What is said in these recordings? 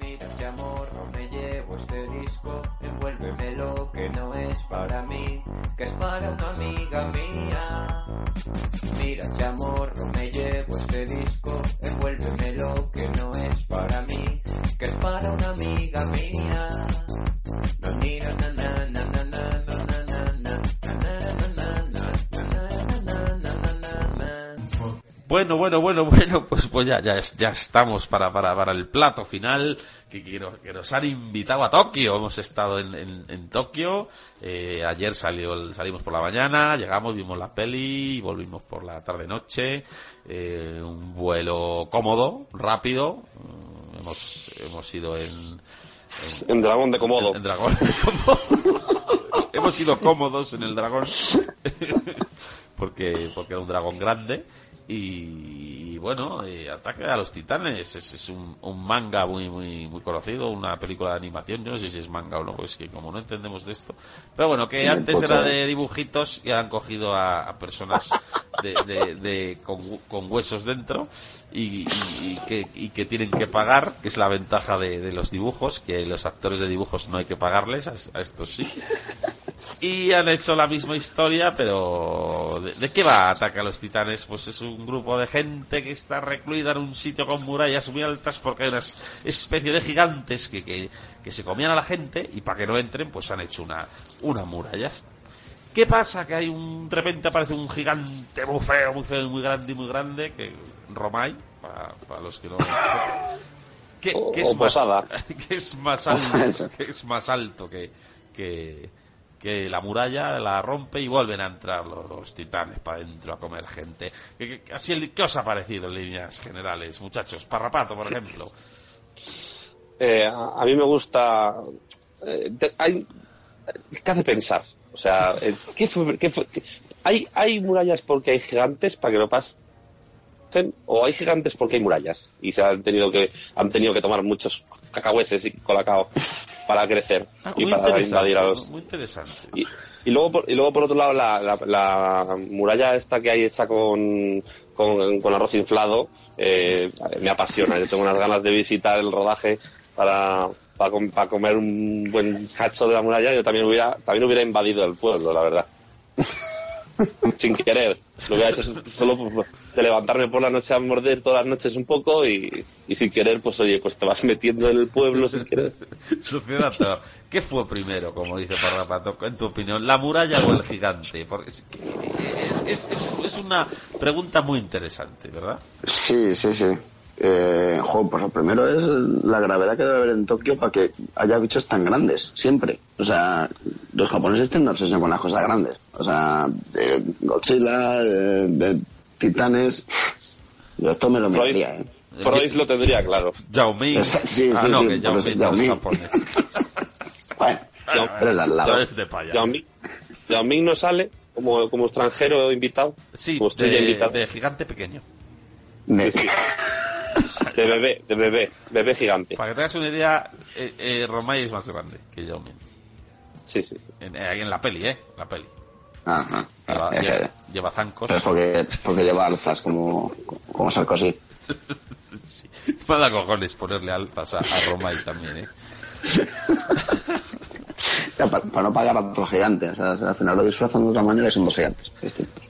Mira este amor, no me llevo este disco, envuélvemelo que no es para mí, que es para una amiga mía. Mira este amor, no me llevo este disco, envuélvemelo que no es para mí, que es para una amiga mía. Na, na, na, Bueno, bueno, bueno, bueno, pues, pues ya, ya, ya estamos para, para, para el plato final que, que, nos, que nos han invitado a Tokio. Hemos estado en, en, en Tokio. eh, ayer salió, el- salimos por la mañana, llegamos, vimos la peli y volvimos por la tarde-noche. Eh, un vuelo cómodo, rápido. eh, hemos, hemos ido en, En Dragón de Comodo. en dragón. Hemos sido cómodos en el dragón. porque, porque era un dragón grande. Y, bueno, eh, Ataque a los Titanes es, es un, un manga muy, muy, muy conocido, una película de animación. Yo no sé si es manga o no, pues que como no entendemos de esto. Pero bueno, que antes puta era de dibujitos y han cogido a, a personas de, de, de- con, hu- con huesos dentro y, y- y que, y que tienen que pagar, que es la ventaja de, de los dibujos, que los actores de dibujos no hay que pagarles, a, a estos sí. Y han hecho la misma historia, pero ¿de, de qué va Ataque a los Titanes? Pues es un grupo de gente que está recluida en un sitio con murallas muy altas porque hay una especie de gigantes que, que, que se comían a la gente y para que no entren pues han hecho una, una muralla. ¿Qué pasa? Que hay un, de repente aparece un gigante muy feo, muy feo, muy grande muy grande, que Romay, para, para los que no... Que, que es más, que es más alto, que es más alto que, que, que la muralla, la rompe y vuelven a entrar los, titanes para adentro a comer gente. ¿Qué, qué- ¿Qué os ha parecido en líneas generales, muchachos? Parrapato, por ejemplo. Eh, a, mí me gusta. eh, hay, ¿Qué hace pensar? O sea, ¿qué fue- ¿hay, ¿hay murallas porque hay gigantes para que no pasen? ¿O hay gigantes porque hay murallas? Y se han tenido que, han tenido que tomar muchos cacahueses y colacao para crecer Ah, y para invadir a los. muy interesante. Y, y luego, por, y luego por otro lado, la, la, la muralla esta que hay hecha con, con, con arroz inflado eh, me apasiona. Yo tengo unas ganas de visitar el rodaje para, para, com- para comer un buen cacho de la muralla. Yo también hubiera, también hubiera invadido el pueblo, la verdad. Sin querer. Lo hubiera hecho solo por- de levantarme por la noche a morder todas las noches un poco y, y sin querer, pues oye, pues te vas metiendo en el pueblo sin querer. Sociedad, ¿qué fue primero, como dice Parrapato, en tu opinión, la muralla o el gigante? Porque es, es, es- es- es una pregunta muy interesante, ¿verdad? Sí, sí, sí. Eh, jo, pues lo primero es la gravedad que debe haber en Tokio para que haya bichos tan grandes, siempre. O sea, los japoneses tienen una obsesión con las cosas grandes. O sea, de Godzilla, de, de titanes. Yo esto me lo Freud, miraría, ¿eh? Freud lo tendría claro. Yao Ming. Sí, ah, sí, no, sí, que Yao Ming Yao no es Ming. japonés. Bueno, Yao- pero es de al lado. Ya es de para allá. Yao Ming, Yao Ming no sale como, como extranjero invitado. Sí, como estrella de, invitada. de gigante pequeño. De- De bebé, de bebé, bebé gigante. Para que tengas una idea, eh, eh, Romay es más grande que Yao Ming. Sí, sí, sí. En, eh, en la peli, ¿eh? La peli. Ajá. Lleva, Es que- lleva, lleva zancos. pero es porque, porque lleva alzas como, como Sarkozy. sí. Mala cojones ponerle alzas a, a Romay también, ¿eh? Ya, para, para no pagar a otro gigante. O sea, al final lo disfrazan de otra manera y son dos gigantes. distintos.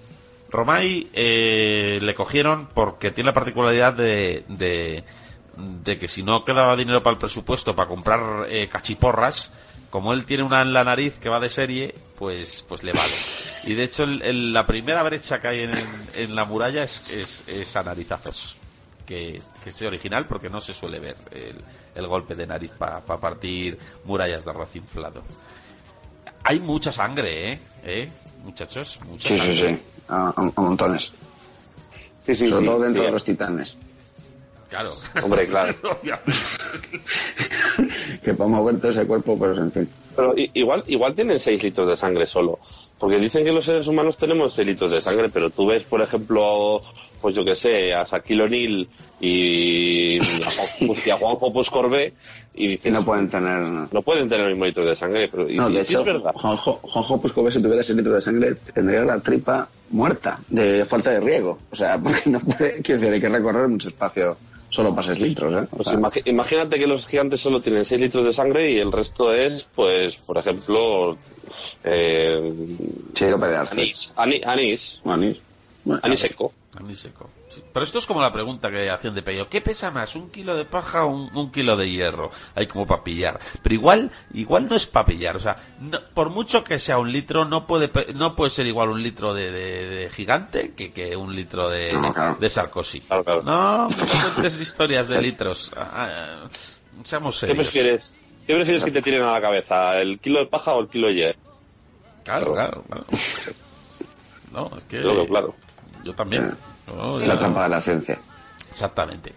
Romay eh, le cogieron porque tiene la particularidad de, de, que si no quedaba dinero para el presupuesto para comprar eh, cachiporras, como él tiene una en la nariz que va de serie, pues, pues le vale. Y de hecho el- la primera brecha que hay en, en la muralla es, es, es a narizazos. Que, que es original porque no se suele ver el, el golpe de nariz para partir murallas de arroz inflado. Hay mucha sangre, ¿eh? ¿Eh? Muchachos, mucha Sí, sí, sangre. sí. A, a- montones. Sí, sí, Sobre sí, todo dentro sí. de los titanes. Claro. Hombre, claro. que para mover todo ese cuerpo, pues en fin. Pero i- igual, igual tienen 6 litros de sangre solo. Porque dicen que los seres humanos tenemos 6 litros de sangre, pero tú ves, por ejemplo, pues yo que sé, a Shaquille O'Neal y a Juan- a Juanjo Poscorbé y dices, no pueden tener... no pueden tener el mismo litro de sangre. Pero, y, No, de sí hecho, es verdad. Juanjo, Juanjo Puscover, si tuviera ese litro de sangre, tendría la tripa muerta de falta de riego. O sea, porque no puede, quiero decir, hay que recorrer mucho espacio solo para 6 litros, ¿eh? O Pues sea, imagínate que los gigantes solo tienen 6 litros de sangre y el resto es, pues, por ejemplo, eh, arce. anís, anís, Anís. Bueno, anís seco. A mí seco. Sí. Pero esto es como la pregunta que hacían de Pello. ¿Qué pesa más, un kilo de paja o un, un kilo de hierro? Hay como para pillar. Pero igual, igual no es para pillar. O sea, no- por mucho que sea un litro, no puede, pe- no puede ser igual un litro de, de- de gigante que, que un litro de, de Sarkozy. Claro, claro. No, no historias de litros. Ah, ah, seamos ¿Qué serios. prefieres? ¿Qué prefieres que te tiren a la cabeza? ¿El kilo de paja o el kilo de hierro? Claro, claro, claro. No, es que... Claro, claro. Yo también. No, es ya- la trampa de la ciencia. Exactamente.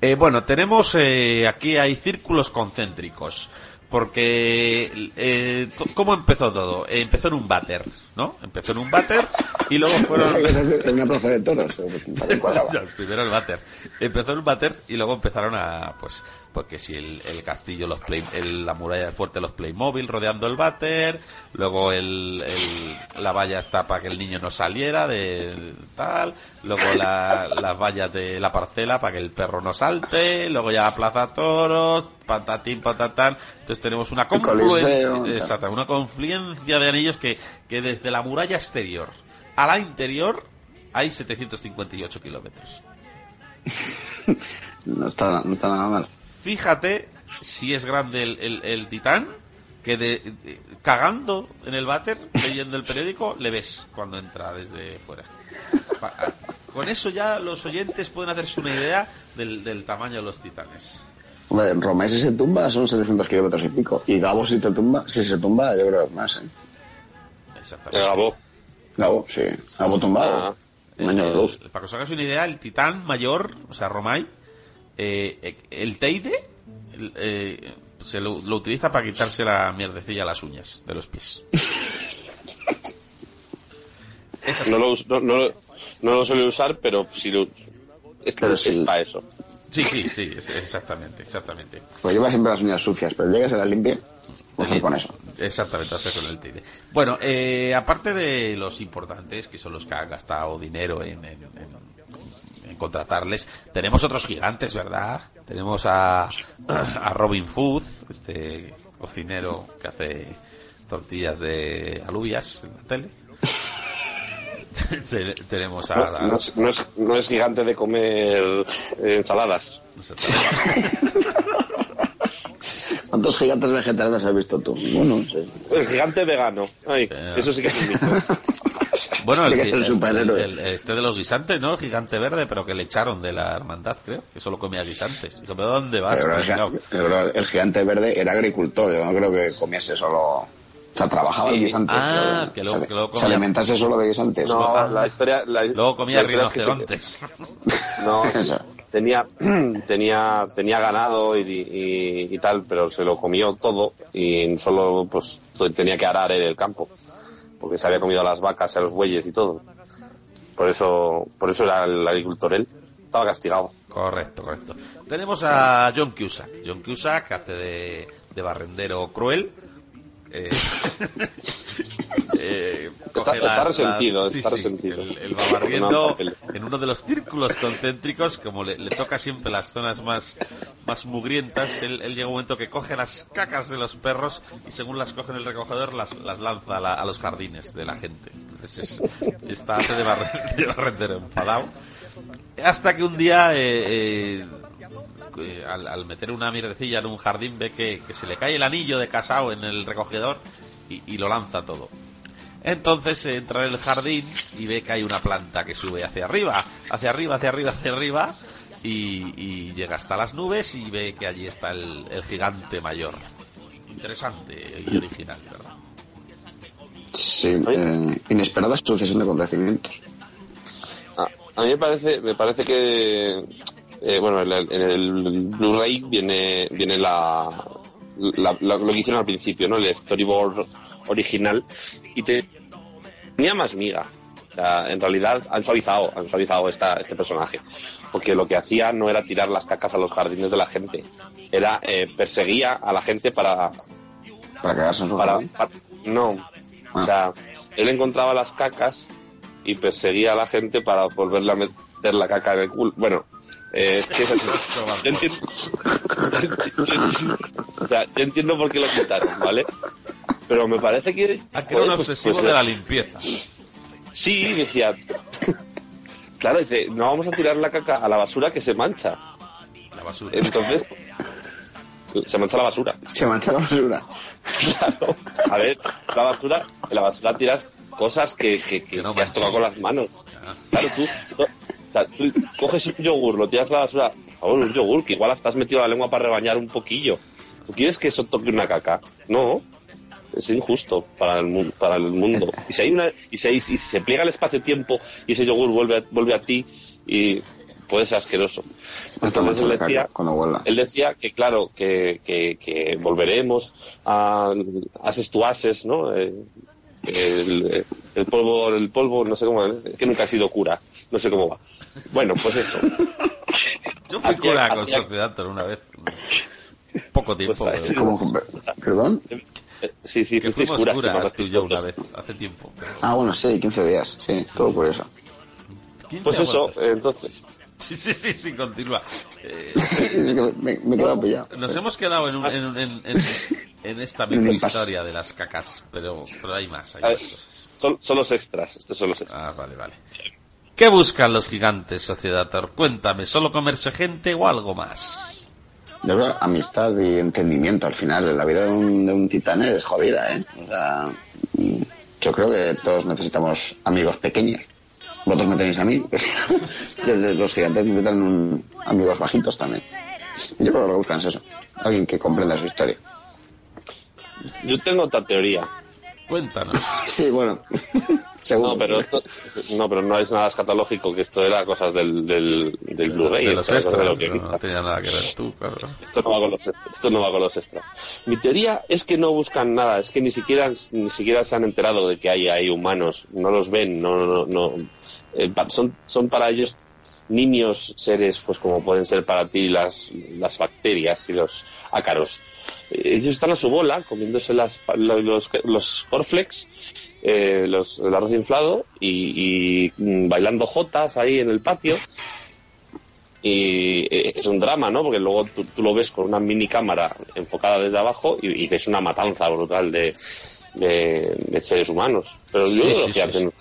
Eh, bueno, tenemos eh, aquí hay círculos concéntricos. Porque, eh, ¿cómo empezó todo? Eh, empezó en un váter, ¿no? Empezó en un váter y luego fueron... En una plaza de toros. eh, primero el váter. Empezó en un váter y luego empezaron a, pues, porque si el, el castillo, los play, el- la muralla fuerte, los Playmobil rodeando el váter, luego el, el- la valla está para que el niño no saliera de tal, luego la- las vallas de la parcela para que el perro no salte, luego ya la plaza toros, patatín, patatán. Entonces tenemos una confluencia, una confluencia de anillos que, que desde la muralla exterior a la interior hay 758 kilómetros. No está, no está nada mal. Fíjate si es grande el, el- el titán, que de, de- cagando en el váter, leyendo el periódico, le ves cuando entra desde fuera. Pa- a- Con eso ya los oyentes pueden hacerse una idea del, del tamaño de los titanes. Hombre, si se tumba son 700 kilómetros y pico. Y Gabo si te tumba, si se tumba, yo creo que es más, ¿eh? El Exactamente. Gabo. Gabo, sí. Gabo tumbado. Ah. Un año de luz. El- para que os hagáis una idea, el titán mayor, o sea, Romay, eh, el Teide, el, eh, se lo, lo utiliza para quitarse la mierdecilla a las uñas de los pies. No lo, no, no lo- no lo suele usar, pero si lo, es, Pero es sí. para eso. Sí, sí, sí, es- exactamente, exactamente. Pues lleva siempre las uñas sucias, pero llega se las limpie, pues Sí, con eso. Exactamente, hacer con el Teide. Bueno, eh, aparte de los importantes, que son los que han gastado dinero en, en- en- en contratarles, tenemos otros gigantes, ¿verdad? Tenemos a, a Robin Food, este cocinero que hace tortillas de alubias en la tele. Te- tenemos a... No, no es, no es- no es gigante de comer eh, ensaladas. ¿Cuántos gigantes vegetarianos has visto tú? Ninguno, sí. El gigante vegano. Ay, eso sí que es un mito. Bueno, el, superhéroe. este de los guisantes, ¿no? El gigante verde, pero que le echaron de la hermandad, creo. Que solo comía guisantes. Digo, ¿pero dónde vas? Pero el, pero gigante verde era agricultor, yo no creo que comiese solo... O sea, trabajaba Sí. el guisante. Ah, pero que luego- se, que luego se comía- alimentase solo de guisantes. No, Ah. la historia. La, Luego comía historia es que se- rinocerontes. No, Eso. tenía, tenía, tenía ganado y, y- y tal, pero se lo comió todo y solo pues tenía que arar en el campo, porque se había comido a las vacas, a los bueyes y todo. Por eso, por eso era el agricultor él. Estaba castigado. Correcto, correcto. Tenemos a John Cusack. John Cusack hace de, de barrendero cruel. Eh, eh, Está- resentido, está sí, resentido. Él, él va barriendo en uno de los círculos concéntricos, como le, le toca siempre las zonas más, más mugrientas, él, él llega un momento que coge las cacas de los perros y según las coge en el recogedor las, las lanza a, la- a los jardines de la gente. Entonces es- está hace de, barre- de barrendero enfadado. Hasta que un día, eh, eh, al, al meter una mierdecilla en un jardín, ve que, que se le cae el anillo de casao en el recogedor y, y lo lanza todo. Entonces entra en el jardín y ve que hay una planta que sube hacia arriba, hacia arriba, hacia arriba, hacia arriba, y, y llega hasta las nubes y ve que allí está el, el gigante mayor. Interesante y original, ¿verdad? Sí, eh, inesperada sucesión de acontecimientos. A, a mí me parece, me parece que eh, bueno, en el, el Blu-ray viene, viene la, la- la- lo que hicieron al principio, ¿no? El storyboard original y te, tenía más miga. O sea, en realidad han suavizado, han suavizado esta, este personaje. Porque lo que hacía no era tirar las cacas a los jardines de la gente. Era, eh, perseguía a la gente para, Para quedarse en su para, no. O sea, él encontraba las cacas y perseguía a la gente para volverle a meter la caca en el culo. Bueno, eh, es que es así. Yo entiendo, o sea, yo entiendo por qué lo quitaron, ¿vale? Pero me parece que... Ah, que era un pues- obsesivo pues, de la limpieza. Sí, decía... Claro, dice, no vamos a tirar la caca a la basura que se mancha. La basura. Entonces, se mancha la basura. Se mancha la basura. Claro. A ver, la basura, en la basura tiras cosas que, que, que, Que no has tocado con las manos. Ah. Claro, tú- o sea, tú coges un yogur, lo tiras a la basura. Favor, un yogur, que igual hasta has metido la lengua para rebañar un poquillo. ¿Tú quieres que eso toque una caca? No. Es injusto para el, mu- para el mundo. Y si hay una, y si, hay- y si se pliega el espacio-tiempo y ese yogur vuelve, a- vuelve a ti y puede ser asqueroso. Entonces él de decía, él decía que claro que, que, que volveremos a ases to ases, ¿no? Eh, el, el polvo el polvo no sé cómo es que nunca ha sido cura no sé cómo va bueno pues eso Yo fui cura con pero una vez. Poco tiempo. Pues, pero- ¿Cómo? Perdón. Sí sí que fuimos curas, curas tú y yo una vez, hace tiempo. pero- Ah, bueno, sí, 15 días. Sí, todo por eso. 15 pues eso aguantas. eh, entonces Sí, sí, sí, sí, continúa. Eh, me, me he quedado pillado. nos hemos quedado en, un- en, un- en, en, en esta misma historia de las cacas, pero, pero hay más, hay ver. más cosas. son, son los extras estos son los extras Ah, vale, vale. ¿Qué buscan los gigantes, Sociedad Cuéntame, ¿solo comerse gente o algo más? Yo creo amistad y entendimiento al final. La vida de un, de un titán es jodida, ¿eh? O sea, yo creo que todos necesitamos amigos pequeños. Vosotros me tenéis a mí. pues, los gigantes necesitan un- amigos bajitos también. Yo creo que lo que buscan es eso. Alguien que comprenda su historia. yo tengo otra teoría Cuéntanos. Sí, bueno. Seguro. no pero esto- no pero no es nada escatológico que esto era cosas del del, del Blu-ray de los de extras, los no, no tenía nada que ver tú, cabrón. Esto no va con los extras. Esto no va con los extras. Mi teoría es que no buscan nada, es que ni siquiera ni siquiera se han enterado de que hay humanos, no los ven, no no no Eh, son son para ellos niños seres pues como pueden ser para ti las las bacterias y los ácaros. Eh, Ellos están a su bola comiéndose las lo- los los cornflakes, eh, los el arroz inflado y, y, mm, bailando jotas ahí en el patio y eh, es un drama, ¿no? Porque luego tú, tú lo ves con una mini cámara enfocada desde abajo y, y ves una matanza brutal de, de, de seres humanos. Pero yo Sí, sí, que sí, hacen-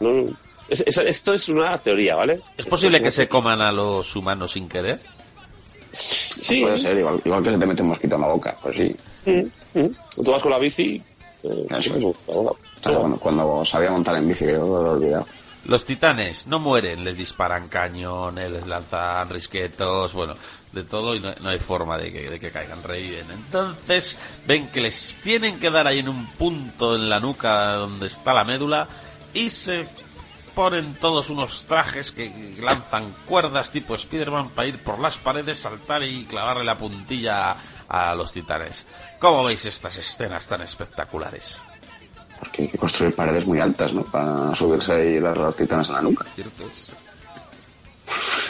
no- es- es- esto es una teoría, ¿vale? ¿Es posible que se coman a los humanos sin querer? Sí, Puede ser, igual, igual que se te mete un mosquito en la boca. Pues sí. Mm, mm. Tú vas con la bici. eh, Eso sí, cuando, cuando sabía montar en bici, que yo lo he olvidado. Los titanes no mueren, les disparan cañones, les lanzan risquetos, bueno, de todo y no, no hay forma de que, de que caigan, reviven. Entonces ven que les tienen que dar ahí en un punto en la nuca donde está la médula y se ponen todos unos trajes que lanzan cuerdas tipo Spider-Man para ir por las paredes, saltar y clavarle la puntilla a, a los titanes. ¿Cómo veis estas escenas tan espectaculares? Porque hay que construir paredes muy altas, ¿no? Para subirse y darle a los titanes en la nuca. ¿Cierto?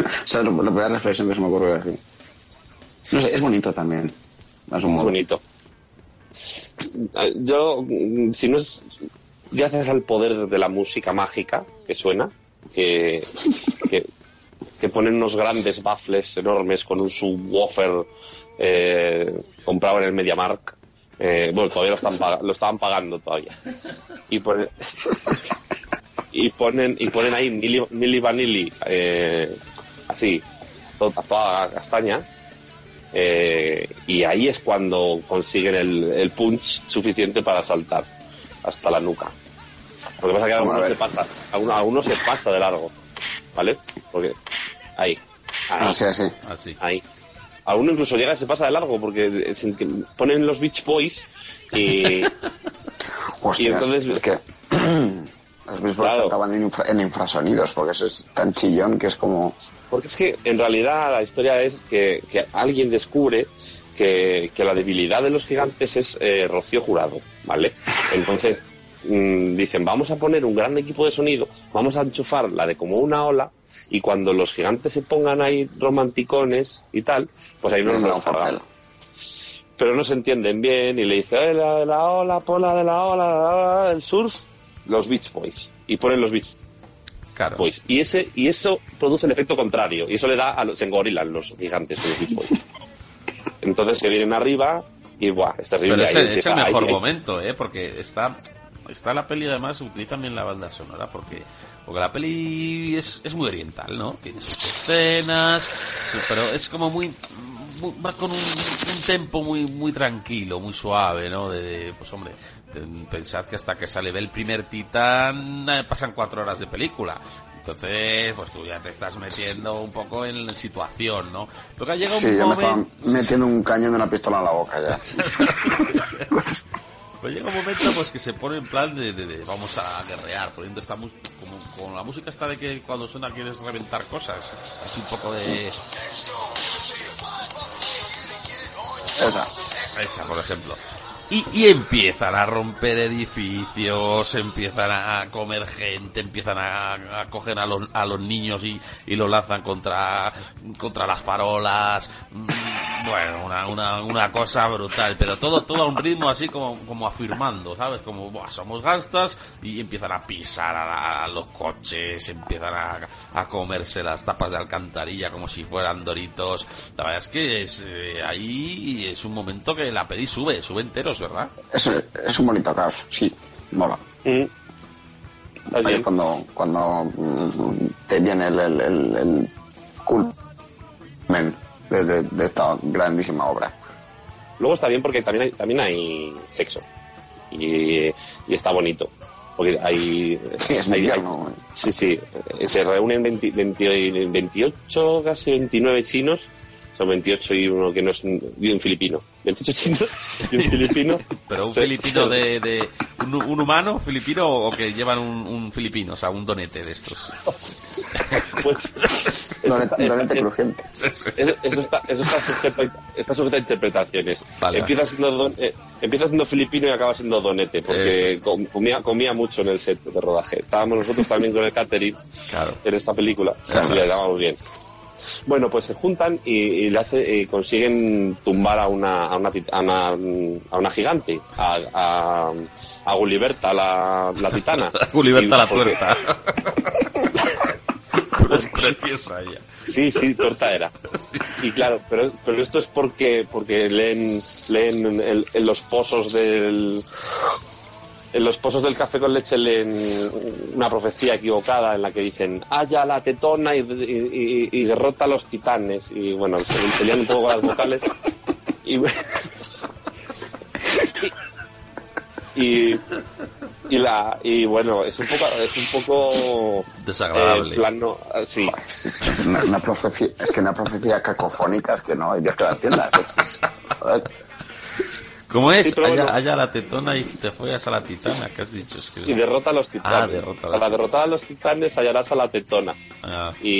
O sea, la primera reflexión que se me ocurrió así. No sé, es bonito también. Es modo. bonito. Yo, si no es gracias al poder de la música mágica que suena, que, que, que ponen unos grandes baffles enormes con un subwoofer eh, comprado en el MediaMark. Eh, bueno, todavía lo, están lo estaban pagando todavía. Y ponen, y ponen, y ponen ahí Milli, Milli Vanilli, eh, así, toda, toda castaña. Eh, y ahí es cuando consiguen el, el punch suficiente para saltar hasta la nuca. Lo que pasa es que a algunos ver. se pasa, algunos, algunos se pasa de largo, ¿vale? Porque ahí, ahí, Así, así. Así. ahí. Alguno incluso llega y se pasa de largo porque eh, ponen los Beach Boys y, Hostia, Y entonces- es que Los Beach Boys Claro. cantaban en, infra- en infrasonidos, porque eso es tan chillón que es como... Porque es que en realidad la historia es que, que alguien descubre que, que la debilidad de los gigantes es eh, Rocío Jurado, ¿vale? Entonces mm, dicen, vamos a poner un gran equipo de sonido, vamos a enchufar la de como una ola y cuando los gigantes se pongan ahí romanticones y tal, pues ahí no nos No, vamos a. Pero no se entienden bien y le dice, "Eh, la de la ola, pon la de la ola, la, la, la, el surf, los Beach Boys. Y ponen los Beach Claro. Boys. Y ese y eso produce el efecto contrario. Y eso le da a los, se engorilan los gigantes, los Beach Boys. Entonces se vienen arriba y buah, es terrible. Pero es Ahí el, es empieza- el mejor ahí- momento, ¿eh? Porque está, está la peli, además, utiliza también la banda sonora, porque, porque la peli es, es muy oriental, ¿no? Tiene sus escenas, pero es como muy, muy- va con un, un tempo muy, muy tranquilo, muy suave, ¿no? De, de, pues hombre, de- pensad que hasta que sale el primer titán eh, pasan cuatro horas de película. Entonces, pues tú ya te estás metiendo un poco en la situación, ¿no? Pero que llega un Sí, yo me estaba momento... metiendo un cañón de una pistola en la boca ya. Pues llega un momento pues que se pone en plan de, de- de vamos a guerrear, poniendo esta como con la música está de que cuando suena quieres reventar cosas, así un poco de Esa. esa, por ejemplo. Y, y empiezan a romper edificios, empiezan a comer gente, empiezan a, a coger a los, a los niños y, y los lanzan contra, contra las farolas. Mm, Bueno, una, una, una cosa brutal, pero todo, todo a un ritmo así como, como afirmando, ¿sabes? Como, "Buah, somos gastas y empiezan a pisar a, la- a los coches, empiezan a, a comerse las tapas de alcantarilla como si fueran doritos. La verdad es que es, eh, ahí es un momento que la peli sube, sube enteros, ¿verdad? Es, es un bonito caos, sí, mola. Mm. Ahí es cuando, cuando mm, te viene el, el, el, el culmen de, de, de esta grandísima obra. Luego está bien porque también hay, también hay sexo. Y, y está bonito. Porque hay. Sí, es hay- hay- tierno. Sí, sí. eh, Se reúnen 20 20 28, casi 29 chinos. Son 28 y uno que no es un, y un filipino. 28 chinos y un filipino. Pero un filipino de, de un, un humano filipino o que llevan un, un filipino, o sea, un donete de estos. Pues, Donete, está- donete crujiente. Eso, eso está, eso está sujeto, a- está sujeto a interpretaciones. Vale, empieza, Siendo don- eh, empieza siendo filipino y acaba siendo donete, porque comía, comía mucho en el set de rodaje. Estábamos nosotros también con el catering Claro. en esta película, así le llamamos bien. Bueno, pues se juntan y, y le hace, y consiguen tumbar a una, a una, a una, a una gigante, a, a, a Gulliverta, la, la titana. Gulliverta Y la tuerta. preciosa ella. Sí, sí, torta era. Y claro, pero, pero esto es porque porque leen leen en, en los pozos del en los pozos del café con leche leen una profecía equivocada en la que dicen haya la tetona y, y- y- y derrota a los titanes y bueno se, lían un poco con las vocales y y, y la y bueno es un poco es un poco Desagradable. eh, plano sí Una, una profecía, es que una profecía cacofónica es que no hay Dios que la entienda. ¿Cómo es? Sí, allá, bueno. allá la tetona y te follas a la titana, ¿qué has dicho? Es que- Y derrota a los titanes. Ah, derrota a los derrotar a los titanes hallarás a la tetona. Ah. Y,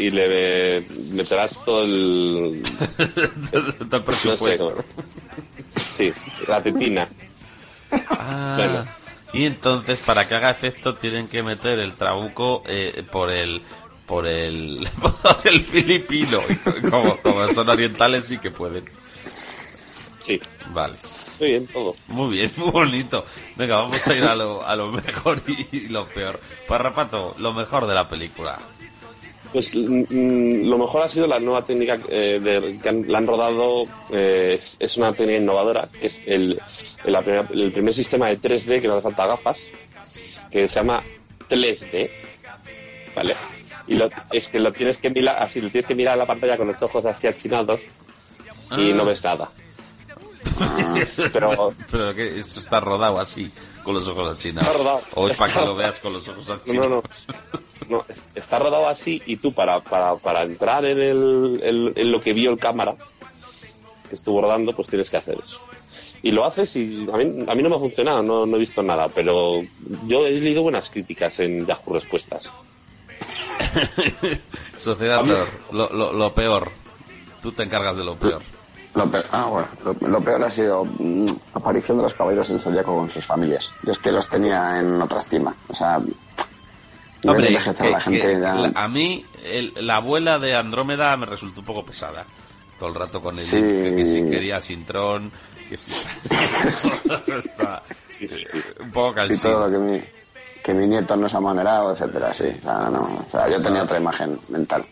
y le meterás todo el. Todo el presupuesto. Sí, la tetina. Ah, Bueno. Y entonces, para que haga efecto, tienen que meter el trabuco eh, por el por el por el filipino. Como, como son orientales, sí que pueden. Vale. muy bien, todo. Muy bien, muy bonito. Venga, vamos a ir a lo, a lo mejor y, lo peor. Parrapato, lo mejor de la película. Pues mm, mm, lo mejor ha sido la nueva técnica eh, de- que han, la han rodado. eh, es, es una técnica innovadora, que es el, el, la primera- el primer sistema de 3D que no hace falta gafas, que se llama 3D. ¿Vale? Y lo, es que lo tienes que mirar así, lo tienes que mirar a la pantalla con los ojos así achinados y Ah. no ves nada. Pero Pero que eso está rodado así, con los ojos achinados. Está rodado. O es para que lo veas con los ojos achinados. no, no. No, es- está rodado así y tú para, para, para entrar en, el, en, en lo que vio el cámara que estuvo rodando, pues tienes que hacer eso. y lo haces y a mí, a mí no me ha funcionado, no, no he visto nada, pero yo he leído buenas críticas en Yahoo Respuestas. Sociedad lo, lo, lo peor. Tú te encargas de lo peor. Lo peor, ah, bueno, lo, lo peor ha sido mm, aparición de los caballeros del zodiaco con sus familias. Yo es que los tenía en otra estima. O sea, Hombre, a la gente que ya- la- a mí el- la abuela de Andrómeda me resultó un poco pesada. Todo el rato con el Sí. que, que si quería Sintrón, que si... Un poco y cansino. todo que mi, que mi nieto no se ha manerado, etcétera, sí. O sea, no, o sea, yo tenía otra imagen mental.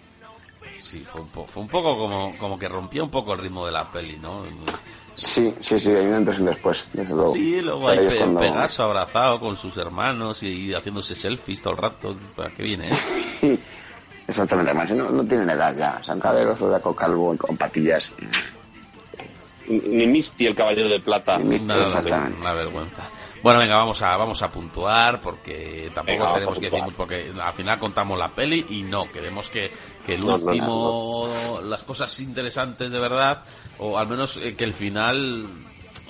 Sí, fue un, po- fue un poco como, como que rompía un poco el ritmo de la peli, ¿no? Sí, sí, sí, hay un antes y un después, desde luego. Sí, luego hay Pe- cuando- Pegaso abrazado con sus hermanos y, haciéndose selfies todo el rato. ¿Para qué viene? eh? Exactamente, además no, no tienen edad ya. Son caballeros zodiaco calvo con patillas. Ni Misty, el Caballero de Plata. Ni Misty, Nada, exactamente. una vergüenza. Bueno, venga, vamos a vamos a puntuar porque tampoco Venga, tenemos que decir mucho porque al final contamos la peli y no queremos que, que el No, no, no, último las cosas interesantes de verdad o al menos eh, que el final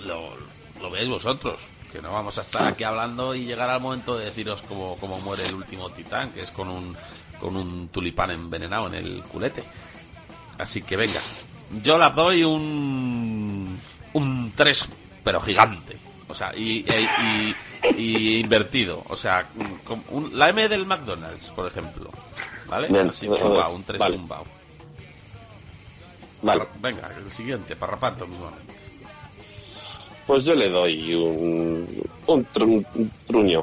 lo, lo veáis vosotros que no vamos a estar aquí hablando y llegar al momento de deciros cómo, cómo muere el último titán que es con un con un tulipán envenenado en el culete. Así que venga yo la doy un un 3 pero gigante o sea y, y, y- y invertido o sea con un- la M del McDonald's por ejemplo vale Bien. así tumbao, un 3 Vale. tumbao. Vale, venga el siguiente parrapato mismamente pues yo le doy un, un, tru- un truño.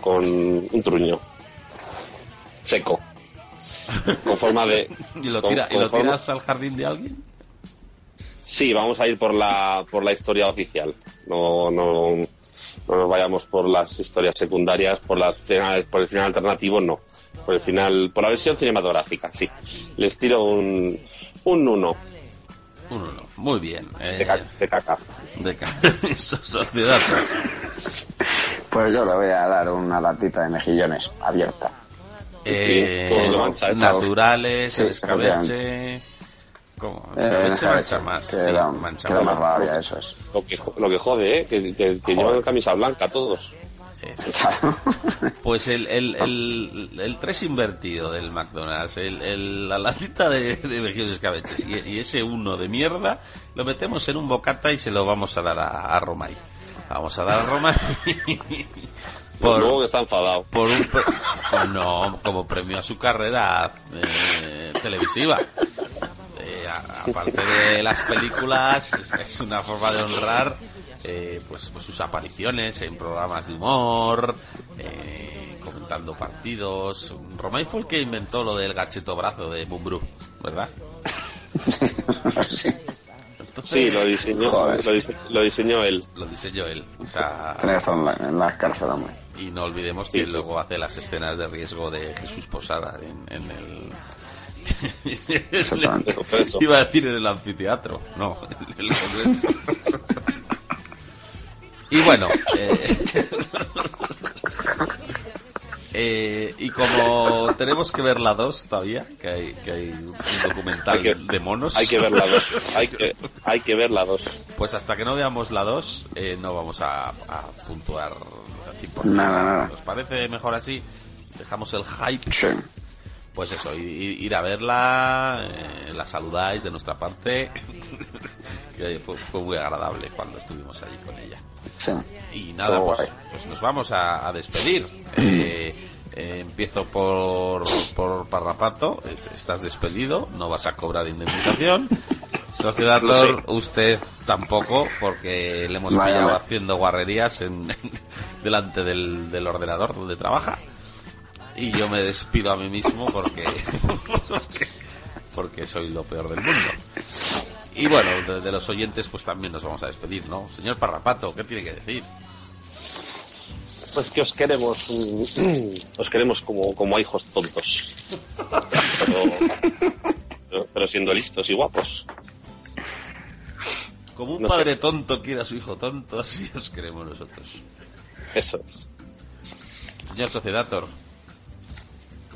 Con un truño. Seco. Con forma de. y lo, con- tira, y con lo forma- tiras al jardín de alguien Sí, vamos a ir por la, por la historia oficial. No, no, no nos vayamos por las historias secundarias, por las finales, por el final alternativo, no. Por el final, por la versión cinematográfica, sí. Les tiro un, un uno un uno muy bien eh, de, ca- de caca. de ca- so- sociedad Pues yo le voy a dar una latita de mejillones abierta. eh, todos lo mancha, naturales Sí, ¿cómo? Eh, esa mancha más que sí, da, mancha que da más. rabia, eso es. Lo que, lo que jode, ¿eh? Que, que, que llevan camisa blanca todos. Pues el, el, el, el 3 invertido del McDonald's, el, el- la latita de, de escabeches y, y ese uno de mierda, lo metemos en un bocata y se lo vamos a dar a, a Romay. Vamos a dar a Romay Luego por, que está enfadado. por un no como premio a su carrera eh, televisiva Eh, a- aparte de las películas es, una forma de honrar eh, pues, pues sus apariciones en programas de humor eh, comentando partidos Romay fue el que inventó lo del gacheto brazo de Bumbrú ¿verdad? sí. Entonces, Sí, lo diseñó, lo, dise- lo diseñó él. lo diseñó él o sea, Tenía que estar en la, en la cárcel, hombre. Y no olvidemos que sí. luego hace las escenas de riesgo de Jesús Posada en, en el... Exactamente. Iba a decir en el anfiteatro, no, en el congreso. y bueno, eh, eh, y como tenemos que ver la 2 todavía, que hay, que hay un documental Hay que- de monos, Hay que ver la dos. Hay que, hay que ver la dos. pues hasta que no veamos la 2 eh, no vamos a, a puntuar al 100%. Nada, nada. ¿Os parece mejor así? Dejamos el hype Sí. Pues eso, ir a verla, eh, la saludáis de nuestra parte, fue, fue muy agradable cuando estuvimos allí con ella. Sí. Y nada, pues, pues nos vamos a, a despedir. Eh, eh, empiezo por, por Parrapato, Es- estás despedido, no vas a cobrar indemnización. Sociedad Lo sé. Thor, usted tampoco, porque le hemos Vaya, pillado vaya. haciendo guarrerías en, delante del, del ordenador donde trabaja. Y yo me despido a mí mismo porque, porque soy lo peor del mundo. Y bueno, de, de los oyentes pues también nos vamos a despedir, ¿no? Señor Parrapato, ¿qué tiene que decir? Pues que os queremos, mm, os queremos como, como a hijos tontos. Pero, pero- pero siendo listos y guapos. Como un No padre sé. tonto quiere a su hijo tonto, así os queremos nosotros. Eso es. Señor Sociedator,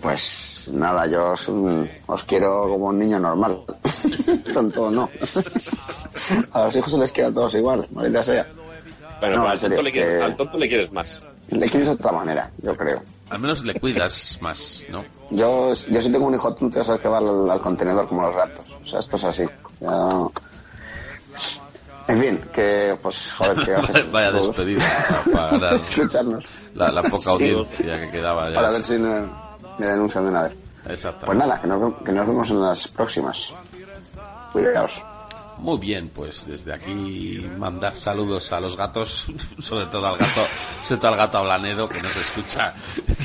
Pues nada, yo os, os quiero como un niño normal. Tonto no. A los hijos se les queda todos igual, maldita sea. Bueno, No, pero al, serio, tonto le quieres, que- al tonto le quieres más. Le quieres de otra manera, yo creo. Al menos le cuidas más, ¿no? Yo, yo si tengo un hijo tonto, ya sabes que va al, al contenedor como los gatos. O sea, esto es así. Ya- En fin, que pues, joder, que Vaya a despedida para, escucharnos. la, la poca Sí. audiencia que quedaba ya. Para ver si me, me denuncian de una vez. Exactamente. Pues nada, que nos, que nos vemos en las próximas. Cuidaos. Muy bien, pues desde aquí mandar saludos a los gatos, sobre todo al gato, sobre todo al gato Ablanedo que nos escucha,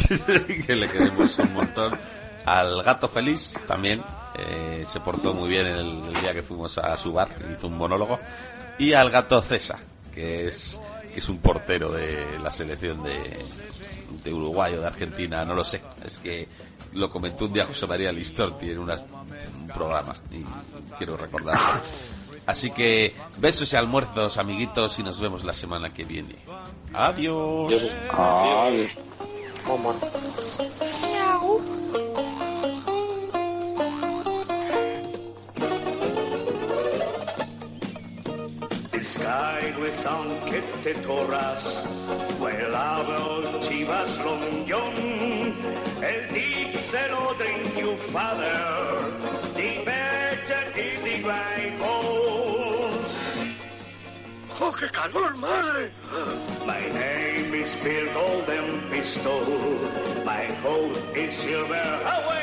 que le queremos un montón. Al gato feliz también, eh, se portó muy bien el, el día que fuimos a su bar, hizo un monólogo. Y al gato César, que es que es un portero de la selección de, de Uruguay o de Argentina, no lo sé. Es que lo comentó un día José María Listorti en unas- un programa y quiero recordarlo. Así que besos y almuerzos, amiguitos, y nos vemos la semana que viene. Adiós. Adiós. With aunque te torras, vuelavo chivas long john, el se lo drink you father, the better is the right ¡Oh, qué calor, madre! My name is Bill Golden Pistol, my host is Silver Away.